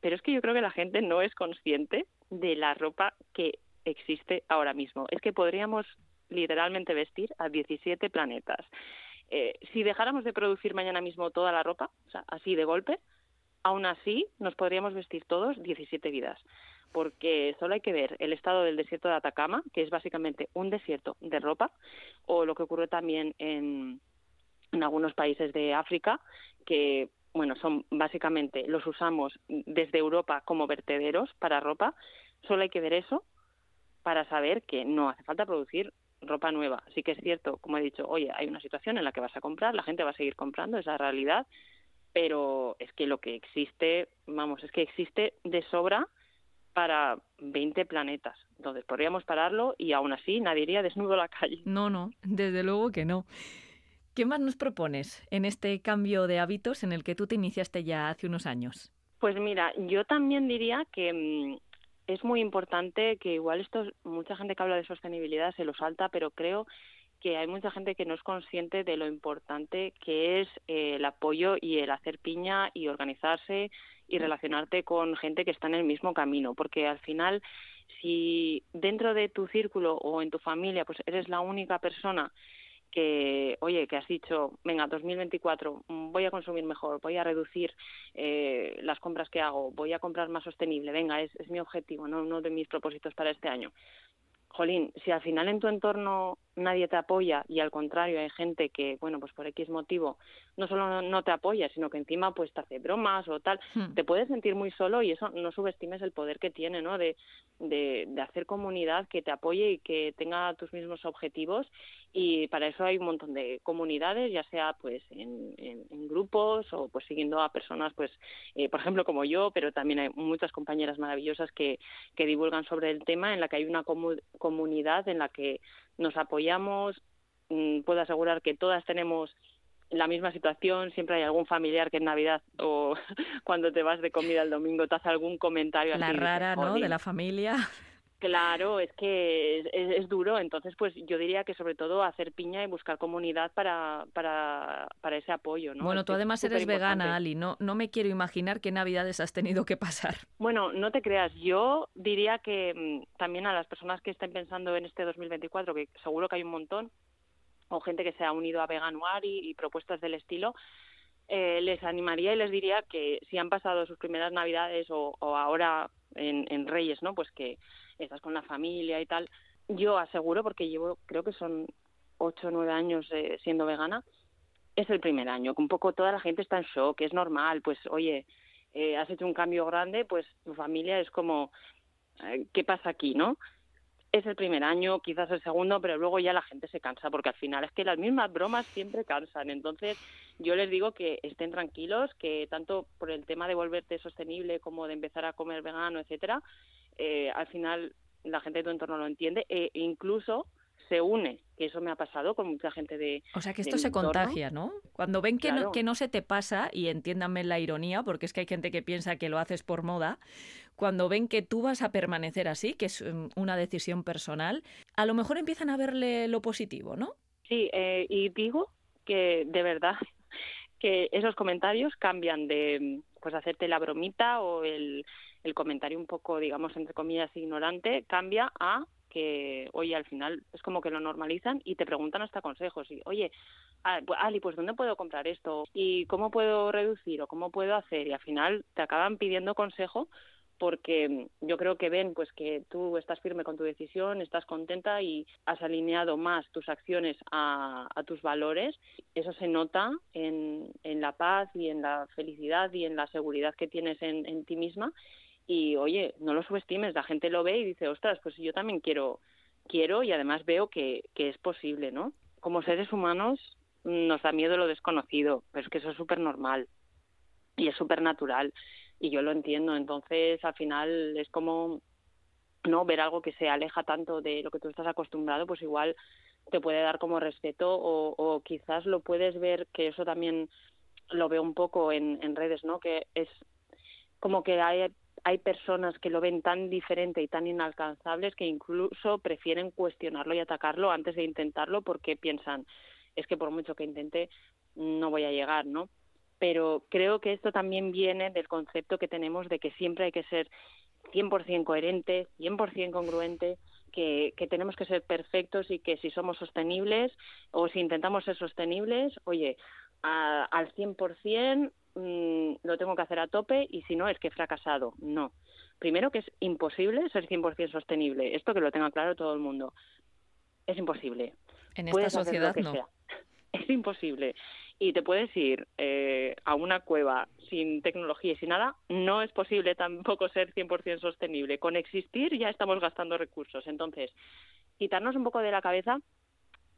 pero es que yo creo que la gente no es consciente de la ropa que existe ahora mismo. Es que podríamos literalmente vestir a 17 planetas. Eh, si dejáramos de producir mañana mismo toda la ropa, o sea, así de golpe, aún así nos podríamos vestir todos 17 vidas. Porque solo hay que ver el estado del desierto de Atacama, que es básicamente un desierto de ropa, o lo que ocurre también en, en algunos países de África, que bueno, son básicamente los usamos desde Europa como vertederos para ropa. Solo hay que ver eso para saber que no hace falta producir ropa nueva. Sí que es cierto, como he dicho, oye, hay una situación en la que vas a comprar, la gente va a seguir comprando, esa realidad, pero es que lo que existe, vamos, es que existe de sobra para 20 planetas. Entonces podríamos pararlo y aún así nadie iría desnudo a la calle. No, no, desde luego que no. ¿Qué más nos propones en este cambio de hábitos en el que tú te iniciaste ya hace unos años? Pues mira, yo también diría que mm, es muy importante que igual esto, mucha gente que habla de sostenibilidad se lo salta, pero creo que hay mucha gente que no es consciente de lo importante que es eh, el apoyo y el hacer piña y organizarse y relacionarte con gente que está en el mismo camino, porque al final si dentro de tu círculo o en tu familia pues eres la única persona que, oye, que has dicho, venga, 2024, mm, voy a consumir mejor, voy a reducir eh, las compras que hago, voy a comprar más sostenible, venga, es, es mi objetivo, no uno de mis propósitos para este año. Jolín, si al final en tu entorno nadie te apoya y al contrario hay gente que, bueno, pues por X motivo no solo no te apoya, sino que encima pues te hace bromas o tal, hmm. te puedes sentir muy solo y eso no subestimes el poder que tiene, ¿no? De, de, de, hacer comunidad que te apoye y que tenga tus mismos objetivos y para eso hay un montón de comunidades, ya sea pues en, en, grupos o pues siguiendo a personas pues, eh, por ejemplo como yo, pero también hay muchas compañeras maravillosas que, que divulgan sobre el tema en la que hay una comunidad en la que nos apoyamos, mm, puedo asegurar que todas tenemos la misma situación, siempre hay algún familiar que en Navidad o cuando te vas de comida el domingo te hace algún comentario la rara, ¿no? De la familia. Claro, es que es, duro, entonces pues yo diría que sobre todo hacer piña y buscar comunidad para, para, para ese apoyo. ¿no? Bueno, tú además eres vegana, Ali, no, no me quiero imaginar qué navidades has tenido que pasar. Bueno, no te creas, yo diría que mm, también a las personas que estén pensando en este 2024, que seguro que hay un montón, o gente que se ha unido a Veganuar y, propuestas del estilo, eh, les animaría y les diría que si han pasado sus primeras navidades o, o ahora en, en Reyes, ¿no? Pues que estás con la familia y tal. Yo aseguro, porque llevo, creo que son ocho o nueve años eh, siendo vegana, es el primer año, que un poco toda la gente está en shock, es normal, pues oye, eh, has hecho un cambio grande, pues tu familia es como, eh, ¿qué pasa aquí, no? Es el primer año, quizás el segundo, pero luego ya la gente se cansa, porque al final es que las mismas bromas siempre cansan. Entonces, yo les digo que estén tranquilos, que tanto por el tema de volverte sostenible como de empezar a comer vegano, etcétera, eh, al final la gente de tu entorno lo entiende e incluso se une, que eso me ha pasado con mucha gente de... O sea, que esto se contagia, ¿no? Cuando ven que, no, que no se te pasa, y entiéndanme la ironía, porque es que hay gente que piensa que lo haces por moda, cuando ven que tú vas a permanecer así, que es mm, una decisión personal, a lo mejor empiezan a verle lo positivo, ¿no? Sí, eh, y digo que de verdad que esos comentarios cambian de pues hacerte la bromita o el el comentario un poco, digamos, entre comillas, ignorante, cambia a que, oye, al final es como que lo normalizan y te preguntan hasta consejos. Y, oye, ah, pues, Ali, pues ¿dónde puedo comprar esto? ¿Y cómo puedo reducir o cómo puedo hacer? Y al final te acaban pidiendo consejo porque yo creo que ven pues que tú estás firme con tu decisión, estás contenta y has alineado más tus acciones a, a tus valores. Eso se nota en, en, la paz y en la felicidad y en la seguridad que tienes en, en ti misma y oye, no lo subestimes, la gente lo ve y dice, ostras, pues yo también quiero, quiero y además veo que, que es posible, ¿no? Como seres humanos nos da miedo lo desconocido, pero es que eso es súper normal y es súper natural y yo lo entiendo, entonces al final es como no ver algo que se aleja tanto de lo que tú estás acostumbrado, pues igual te puede dar como respeto o, o quizás lo puedes ver, que eso también lo veo un poco en, en redes, ¿no? Que es como que hay hay personas que lo ven tan diferente y tan inalcanzables que incluso prefieren cuestionarlo y atacarlo antes de intentarlo porque piensan, es que por mucho que intente, no voy a llegar, ¿no? Pero creo que esto también viene del concepto que tenemos de que siempre hay que ser 100% coherente, 100% congruente, que, que tenemos que ser perfectos y que si somos sostenibles o si intentamos ser sostenibles, oye, a, al 100% Mm, lo tengo que hacer a tope y si no es que he fracasado. No. Primero que es imposible ser 100% sostenible. Esto que lo tenga claro todo el mundo. Es imposible. En esta sociedad no. Es imposible. Y te puedes ir eh, a una cueva sin tecnología y sin nada. No es posible tampoco ser 100% sostenible. Con existir ya estamos gastando recursos. Entonces, quitarnos un poco de la cabeza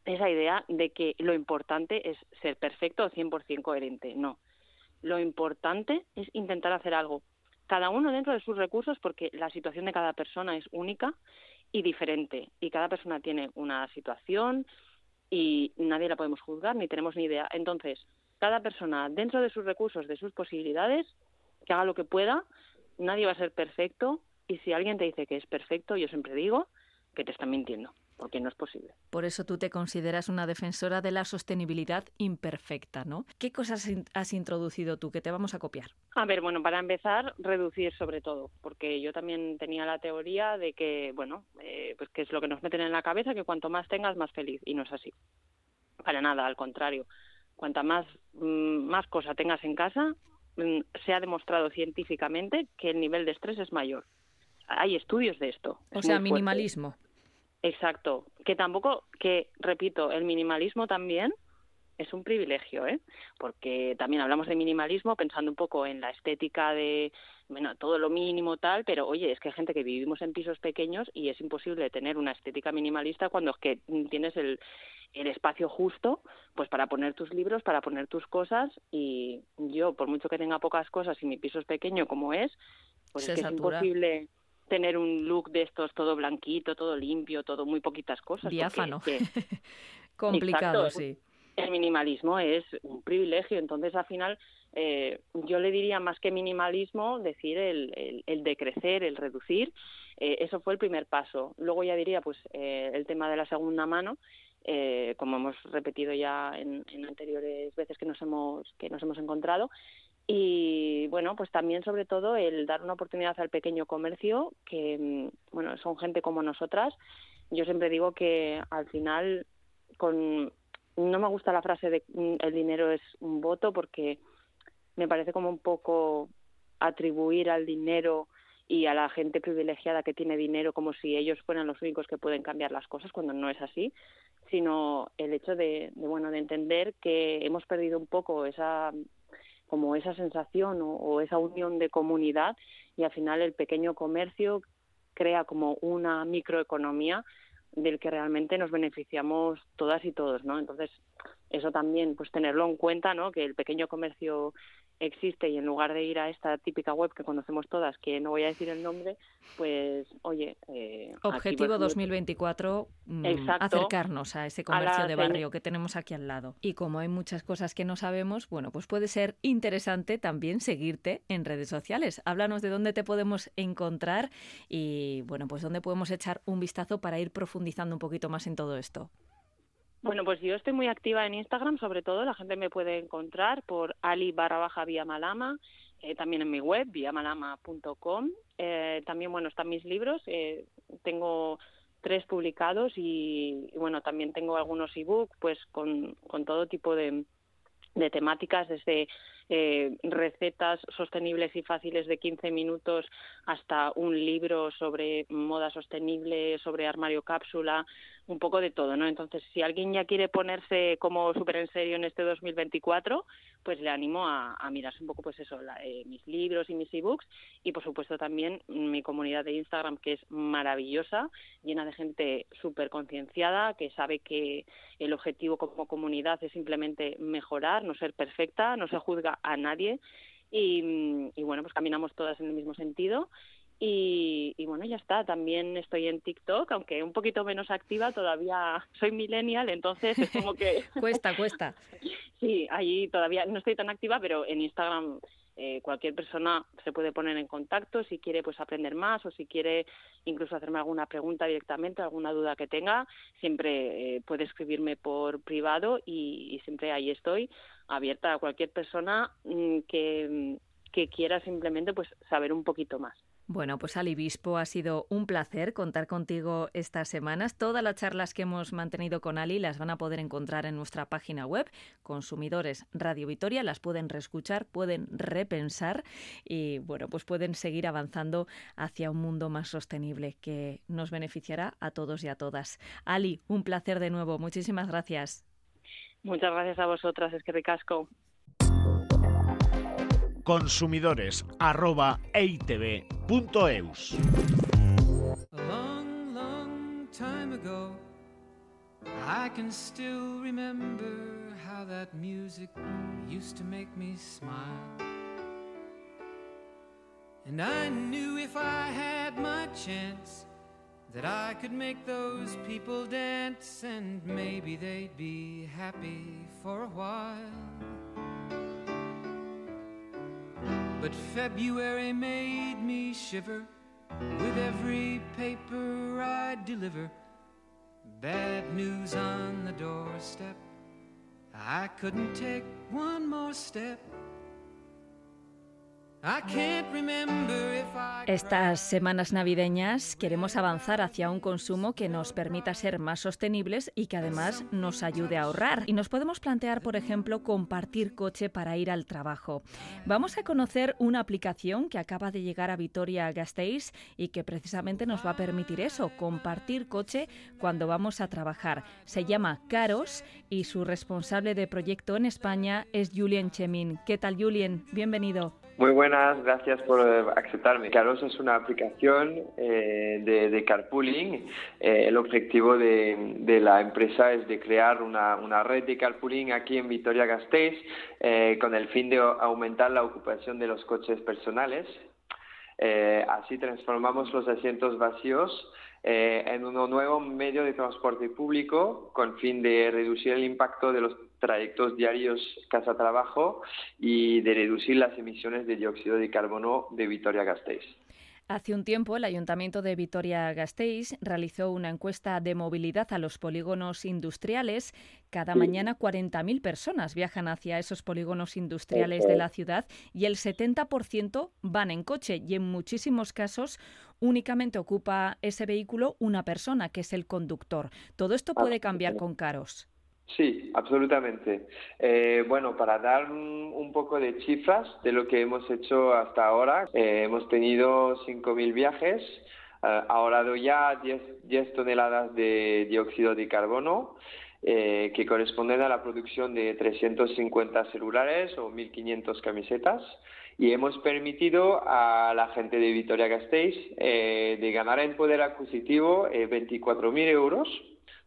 esa idea de que lo importante es ser perfecto o 100% coherente. No. Lo importante es intentar hacer algo. Cada uno dentro de sus recursos, porque la situación de cada persona es única y diferente. Y cada persona tiene una situación y nadie la podemos juzgar ni tenemos ni idea. Entonces, cada persona dentro de sus recursos, de sus posibilidades, que haga lo que pueda, nadie va a ser perfecto y si alguien te dice que es perfecto, yo siempre digo que te están mintiendo porque no es posible. Por eso tú te consideras una defensora de la sostenibilidad imperfecta, ¿no? ¿Qué cosas has introducido tú que te vamos a copiar? A ver, bueno, para empezar, reducir sobre todo, porque yo también tenía la teoría de que, bueno, eh, pues que es lo que nos meten en la cabeza, que cuanto más tengas, más feliz, y no es así. Para nada, al contrario. Cuanta más, mm, más cosa tengas en casa, mm, se ha demostrado científicamente que el nivel de estrés es mayor. Hay estudios de esto. O sea, minimalismo. Exacto, que tampoco, que repito, el minimalismo también es un privilegio, ¿eh? Porque también hablamos de minimalismo pensando un poco en la estética de, bueno, todo lo mínimo tal, pero oye, es que hay gente que vivimos en pisos pequeños y es imposible tener una estética minimalista cuando es que tienes el, el espacio justo, pues para poner tus libros, para poner tus cosas y yo, por mucho que tenga pocas cosas y mi piso es pequeño como es, pues es que es imposible tener un look de estos todo blanquito, todo limpio, todo muy poquitas cosas. Diáfano. Complicado, sí. El minimalismo es un privilegio, entonces al final eh, yo le diría más que minimalismo, decir el, el, el decrecer, el reducir, eh, eso fue el primer paso. Luego ya diría pues eh, el tema de la segunda mano, eh, como hemos repetido ya en, en, anteriores veces que nos hemos que nos hemos encontrado y bueno, pues también sobre todo el dar una oportunidad al pequeño comercio, que mm, bueno, son gente como nosotras. Yo siempre digo que al final con no me gusta la frase de mm, el dinero es un voto porque me parece como un poco atribuir al dinero y a la gente privilegiada que tiene dinero como si ellos fueran los únicos que pueden cambiar las cosas cuando no es así sino el hecho de, de bueno de entender que hemos perdido un poco esa como esa sensación o, esa unión de comunidad y al final el pequeño comercio crea como una microeconomía del que realmente nos beneficiamos todas y todos, ¿no? Entonces, eso también, pues tenerlo en cuenta, ¿no? Que el pequeño comercio existe y en lugar de ir a esta típica web que conocemos todas, que no voy a decir el nombre, pues oye... Eh, Objetivo 2024, mm, acercarnos a ese comercio de barrio que tenemos aquí al lado. Y como hay muchas cosas que no sabemos, bueno, pues puede ser interesante también seguirte en redes sociales. Háblanos de dónde te podemos encontrar y, bueno, pues dónde podemos echar un vistazo para ir profundizando un poquito más en todo esto. Bueno, pues yo estoy muy activa en Instagram, sobre todo la gente me puede encontrar por ali barra baja vía malama, eh, también en mi web, viamalama.com. Eh, también, bueno, están mis libros, eh, tengo tres publicados y, bueno, también tengo algunos ebook, pues con, con todo tipo de, de temáticas, desde eh, recetas sostenibles y fáciles de 15 minutos hasta un libro sobre moda sostenible, sobre armario cápsula, un poco de todo, ¿no? Entonces, si alguien ya quiere ponerse como súper en serio en este 2024, pues le animo a, a mirarse un poco, pues eso, la, eh, mis libros y mis ebooks y, por supuesto, también mi comunidad de Instagram, que es maravillosa, llena de gente súper concienciada, que sabe que el objetivo como comunidad es simplemente mejorar, no ser perfecta, no se juzga a nadie y, y bueno, pues caminamos todas en el mismo sentido y, y, bueno, ya está. También estoy en TikTok, aunque un poquito menos activa, todavía soy millennial, entonces es como que... cuesta, cuesta. Sí, ahí todavía no estoy tan activa, pero en Instagram eh, cualquier persona se puede poner en contacto si quiere pues aprender más o si quiere incluso hacerme alguna pregunta directamente, alguna duda que tenga, siempre eh, puede escribirme por privado y, y, siempre ahí estoy abierta a cualquier persona mmm, que, que quiera simplemente pues saber un poquito más. Bueno, pues Ali Bispo, ha sido un placer contar contigo estas semanas. Todas las charlas que hemos mantenido con Ali las van a poder encontrar en nuestra página web, Consumidores Radio Vitoria, las pueden reescuchar, pueden repensar y bueno, pues pueden seguir avanzando hacia un mundo más sostenible que nos beneficiará a todos y a todas. Ali, un placer de nuevo. Muchísimas gracias. Muchas gracias a vosotras, es que ricasco consumidores arroba eitv.eus. I can still remember how that music used to make me smile. And I knew if I had my chance that I could make those people dance and maybe they'd be happy for a while. But February made me shiver with every paper I deliver. Bad news on the doorstep. I couldn't take one more step. Estas semanas navideñas queremos avanzar hacia un consumo que nos permita ser más sostenibles y que además nos ayude a ahorrar. Y nos podemos plantear, por ejemplo, compartir coche para ir al trabajo. Vamos a conocer una aplicación que acaba de llegar a Vitoria Gasteiz y que precisamente nos va a permitir eso, compartir coche cuando vamos a trabajar. Se llama Caros y su responsable de proyecto en España es Julien Chemin. ¿Qué tal, Julien? Bienvenido. Muy buenas, gracias por eh, aceptarme. Caros es una aplicación eh, de, carpooling. Eh, el objetivo de, la empresa es de crear una, red de carpooling aquí en Vitoria-Gasteiz con el fin de aumentar la ocupación de los coches personales. así transformamos los asientos vacíos en un nuevo medio de transporte público con fin de reducir el impacto de los trayectos diarios casa-trabajo y de reducir las emisiones de dióxido de carbono de Vitoria-Gasteiz. Hace un tiempo, el Ayuntamiento de Vitoria-Gasteiz realizó una encuesta de movilidad a los polígonos industriales. Cada mañana 40.000 personas viajan hacia esos polígonos industriales de la ciudad y el 70% van en coche y en muchísimos casos únicamente ocupa ese vehículo una persona, que es el conductor. Todo esto puede cambiar con caros. Sí, absolutamente. Eh, bueno, para dar un, poco de cifras de lo que hemos hecho hasta ahora, eh, hemos tenido 5.000 viajes, eh, ahorrado ya 10, 10, toneladas de dióxido de carbono, que corresponden a la producción de 350 celulares o 1.500 camisetas y hemos permitido a la gente de Vitoria-Gasteiz de ganar en poder adquisitivo 24.000 euros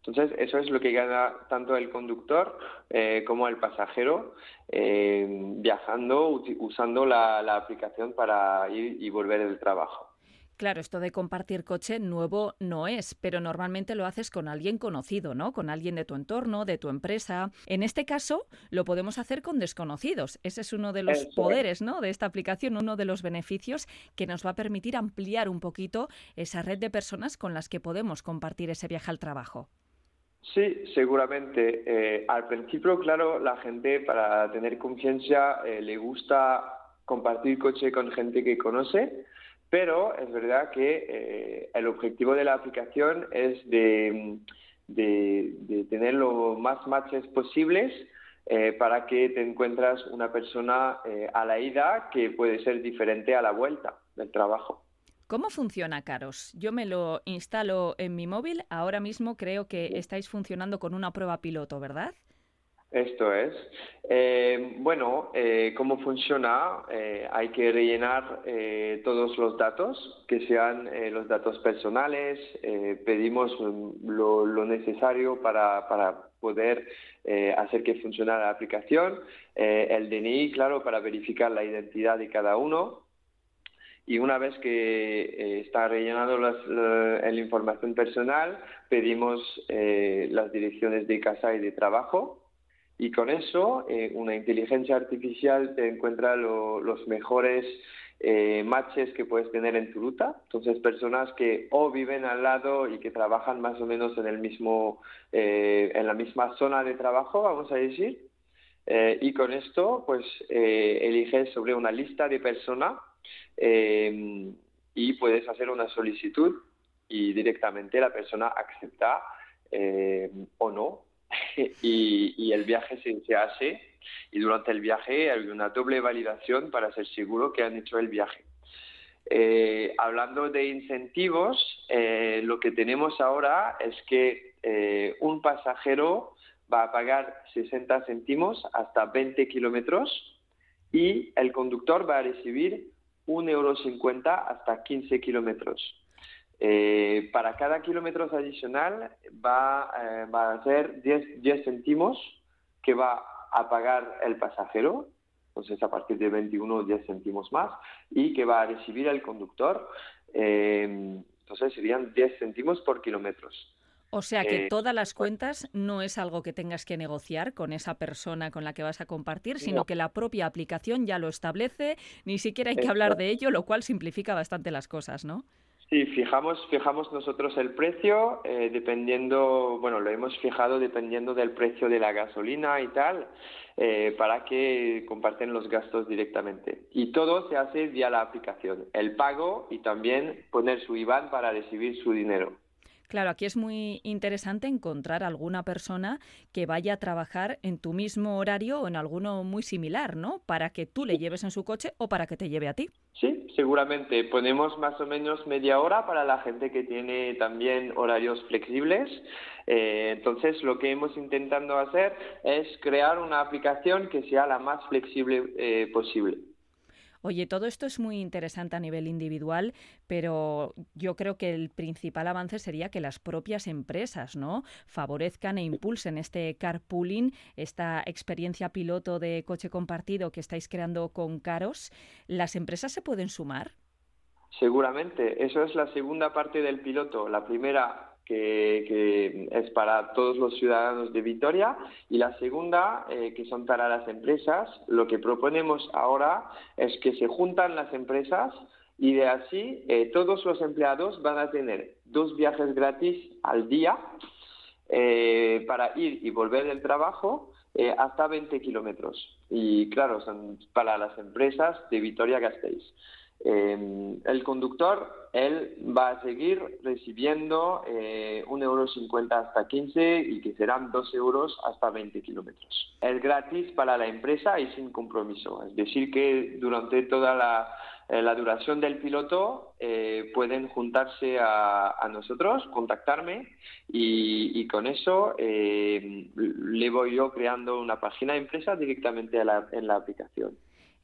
entonces, eso es lo que gana tanto el conductor eh, como el pasajero eh, viajando, usando la, aplicación para ir y volver del trabajo. Claro, esto de compartir coche nuevo no es, pero normalmente lo haces con alguien conocido, ¿no? Con alguien de tu entorno, de tu empresa. En este caso, lo podemos hacer con desconocidos. Ese es uno de los poderes, ¿no? De esta aplicación, uno de los beneficios que nos va a permitir ampliar un poquito esa red de personas con las que podemos compartir ese viaje al trabajo. Sí, seguramente. Eh, al principio, claro, la gente para tener confianza eh, le gusta compartir coche con gente que conoce, pero es verdad que eh, el objetivo de la aplicación es de, tener los más matches posibles para que te encuentras una persona a la ida que puede ser diferente a la vuelta del trabajo. ¿Cómo funciona Caros? Yo me lo instalo en mi móvil. Ahora mismo creo que estáis funcionando con una prueba piloto, ¿verdad? Esto es. Eh, bueno, eh, ¿cómo funciona? Eh, hay que rellenar todos los datos, que sean los datos personales. pedimos lo, lo necesario para, para poder hacer que funcione la aplicación. el DNI, claro, para verificar la identidad de cada uno y una vez que eh, está rellenado la, información personal, pedimos eh, las direcciones de casa y de trabajo y con eso eh, una inteligencia artificial te encuentra los mejores matches que puedes tener en tu ruta. Entonces, personas que o viven al lado y que trabajan más o menos en, el mismo, en la misma zona de trabajo, vamos a decir. y con esto, pues, eliges sobre una lista de personas eh, y puedes hacer una solicitud y directamente la persona acepta eh, o no y, el viaje se, hace y durante el viaje hay una doble validación para ser seguro que han hecho el viaje. Eh, hablando de incentivos, lo que tenemos ahora es que un pasajero va a pagar 60 céntimos hasta 20 kilómetros y el conductor va a recibir 1,50 euro hasta 15 kilómetros. Eh, para cada kilómetro adicional va, eh, va a ser 10, 10 céntimos que va a pagar el pasajero, entonces a partir de 21 10 céntimos más, y que va a recibir el conductor, eh, entonces serían 10 céntimos por kilómetros. O sea que todas las cuentas no es algo que tengas que negociar con esa persona con la que vas a compartir, sino que la propia aplicación ya lo establece, ni siquiera hay que hablar de ello, lo cual simplifica bastante las cosas, ¿no? Sí, fijamos, fijamos nosotros el precio eh, dependiendo, bueno, lo hemos fijado dependiendo del precio de la gasolina y tal, eh, para que comparten los gastos directamente. Y todo se hace vía la aplicación, el pago y también poner su IBAN para recibir su dinero. Claro, aquí es muy interesante encontrar alguna persona que vaya a trabajar en tu mismo horario o en alguno muy similar, ¿no? Para que tú le lleves en su coche o para que te lleve a ti. Sí, seguramente. Ponemos más o menos media hora para la gente que tiene también horarios flexibles. Eh, entonces, lo que hemos intentado hacer es crear una aplicación que sea la más flexible eh, posible. Oye, todo esto es muy interesante a nivel individual, pero yo creo que el principal avance sería que las propias empresas, ¿no? favorezcan e impulsen este carpooling, esta experiencia piloto de coche compartido que estáis creando con Caros. ¿Las empresas se pueden sumar? Seguramente, eso es la segunda parte del piloto. La primera que, es para todos los ciudadanos de Vitoria y la segunda, eh, que son para las empresas. Lo que proponemos ahora es que se juntan las empresas y de así eh, todos los empleados van a tener dos viajes gratis al día eh, para ir y volver del trabajo hasta 20 kilómetros. Y claro, son para las empresas de Vitoria-Gasteiz. Eh, el conductor, él va a seguir recibiendo eh, un euro cincuenta hasta 15 y que serán dos euros hasta 20 kilómetros. Es gratis para la empresa y sin compromiso. Es decir, que durante toda la, eh, duración del piloto eh, pueden juntarse a, nosotros, contactarme y, con eso le voy yo creando una página de empresa directamente en la aplicación.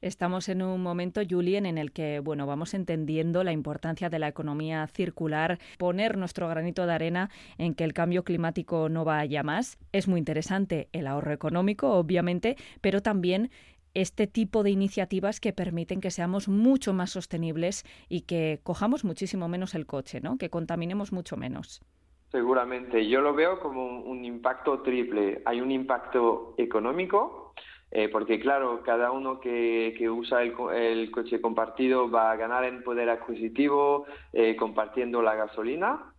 Estamos en un momento, Julien, en el que bueno, vamos entendiendo la importancia de la economía circular, poner nuestro granito de arena en que el cambio climático no vaya más. Es muy interesante el ahorro económico, obviamente, pero también este tipo de iniciativas que permiten que seamos mucho más sostenibles y que cojamos muchísimo menos el coche, ¿no? Que contaminemos mucho menos. Seguramente, yo lo veo como un impacto triple. Hay un impacto económico, eh, porque claro, cada uno que, usa el, coche compartido va a ganar en poder adquisitivo eh, compartiendo la gasolina.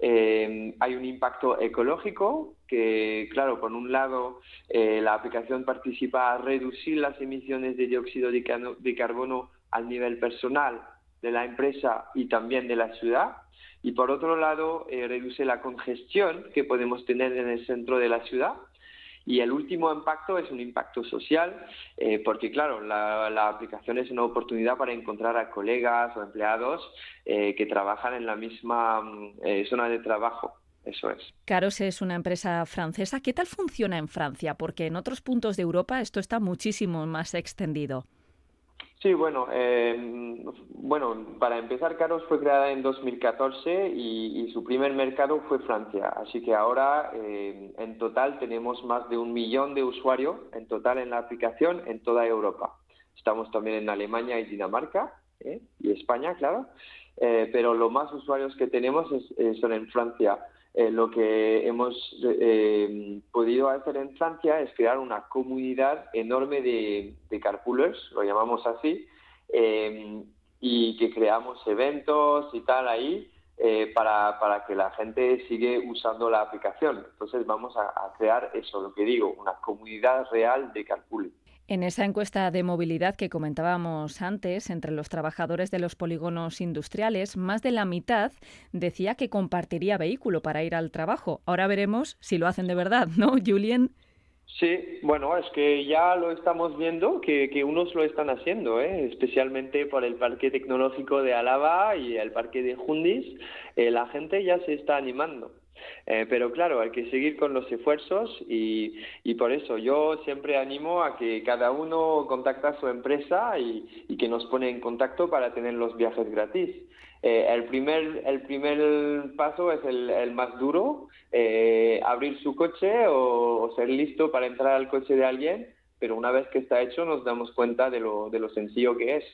Eh, hay un impacto ecológico que, claro, por un lado, la aplicación participa a reducir las emisiones de dióxido de, carbono al nivel personal de la empresa y también de la ciudad. Y por otro lado, reduce la congestión que podemos tener en el centro de la ciudad y el último impacto es un impacto social, eh, porque claro, la, aplicación es una oportunidad para encontrar a colegas o empleados eh, que trabajan en la misma mm, eh, zona de trabajo. Eso es. Caros es una empresa francesa. ¿Qué tal funciona en Francia? Porque en otros puntos de Europa esto está muchísimo más extendido. Sí, bueno, eh, bueno, para empezar, Caros fue creada en 2014 y, su primer mercado fue Francia. Así que ahora, eh, en total, tenemos más de un millón de usuarios en total en la aplicación en toda Europa. Estamos también en Alemania y Dinamarca ¿eh? y España, claro. pero los más usuarios que tenemos son en Francia. Eh, lo que hemos eh, podido hacer en Francia es crear una comunidad enorme de, de carpoolers, lo llamamos así, eh, y que creamos eventos y tal ahí para, para, que la gente siga usando la aplicación. Entonces vamos a, crear eso, lo que digo, una comunidad real de carpooling. En esa encuesta de movilidad que comentábamos antes, entre los trabajadores de los polígonos industriales, más de la mitad decía que compartiría vehículo para ir al trabajo. Ahora veremos si lo hacen de verdad, ¿no, Julien? Sí, bueno, es que ya lo estamos viendo, que, unos lo están haciendo, ¿eh? especialmente por el parque tecnológico de Alaba y el parque de Jundis, eh, la gente ya se está animando. Eh, pero claro, hay que seguir con los esfuerzos y, y, por eso yo siempre animo a que cada uno contacte a su empresa y, y, que nos pone en contacto para tener los viajes gratis. Eh, el, primer, el primer paso es el, más duro, eh, abrir su coche o, ser listo para entrar al coche de alguien, pero una vez que está hecho nos damos cuenta de lo, de lo sencillo que es.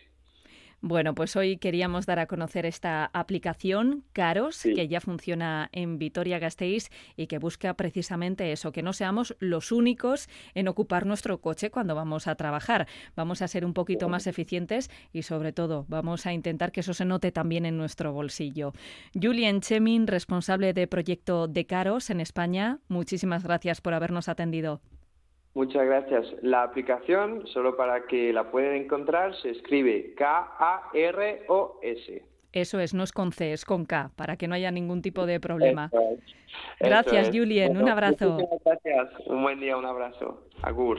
Bueno, pues hoy queríamos dar a conocer esta aplicación Caros, que ya funciona en Vitoria-Gasteiz y que busca precisamente eso, que no seamos los únicos en ocupar nuestro coche cuando vamos a trabajar. Vamos a ser un poquito más eficientes y sobre todo vamos a intentar que eso se note también en nuestro bolsillo. Julian Chemin, responsable de proyecto de Caros en España, muchísimas gracias por habernos atendido. Muchas gracias. La aplicación, solo para que la puedan encontrar, se escribe K-A-R-O-S. Eso es, no es con C, es con K, para que no haya ningún tipo de problema. Gracias, Julien. un abrazo. Gracias. Un buen día, un abrazo. Agur.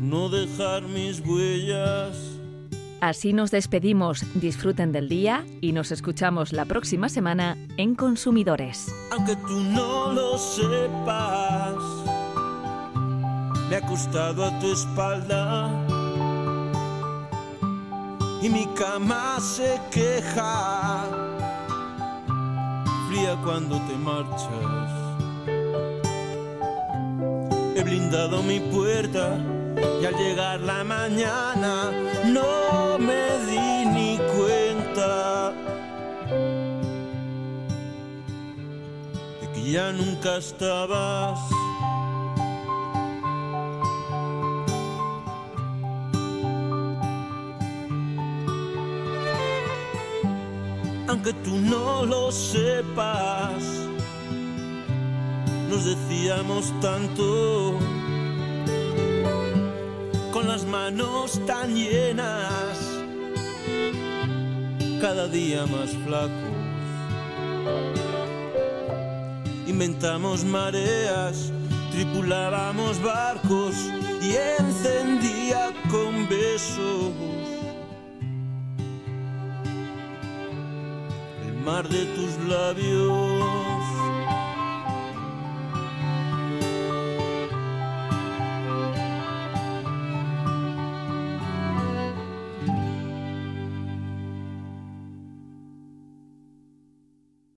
no dejar mis huellas. Así nos despedimos, disfruten del día y nos escuchamos la próxima semana en Consumidores. Aunque tú no lo sepas, me ha acostado a tu espalda y mi cama se queja, fría cuando te marchas. He blindado mi puerta y al llegar la mañana no me di ni cuenta de que ya nunca estabas. Aunque tú no lo sepas, nos decíamos tanto las manos tan llenas, cada día más flacos. Inventamos mareas, tripulábamos barcos y encendía con besos el mar de tus labios.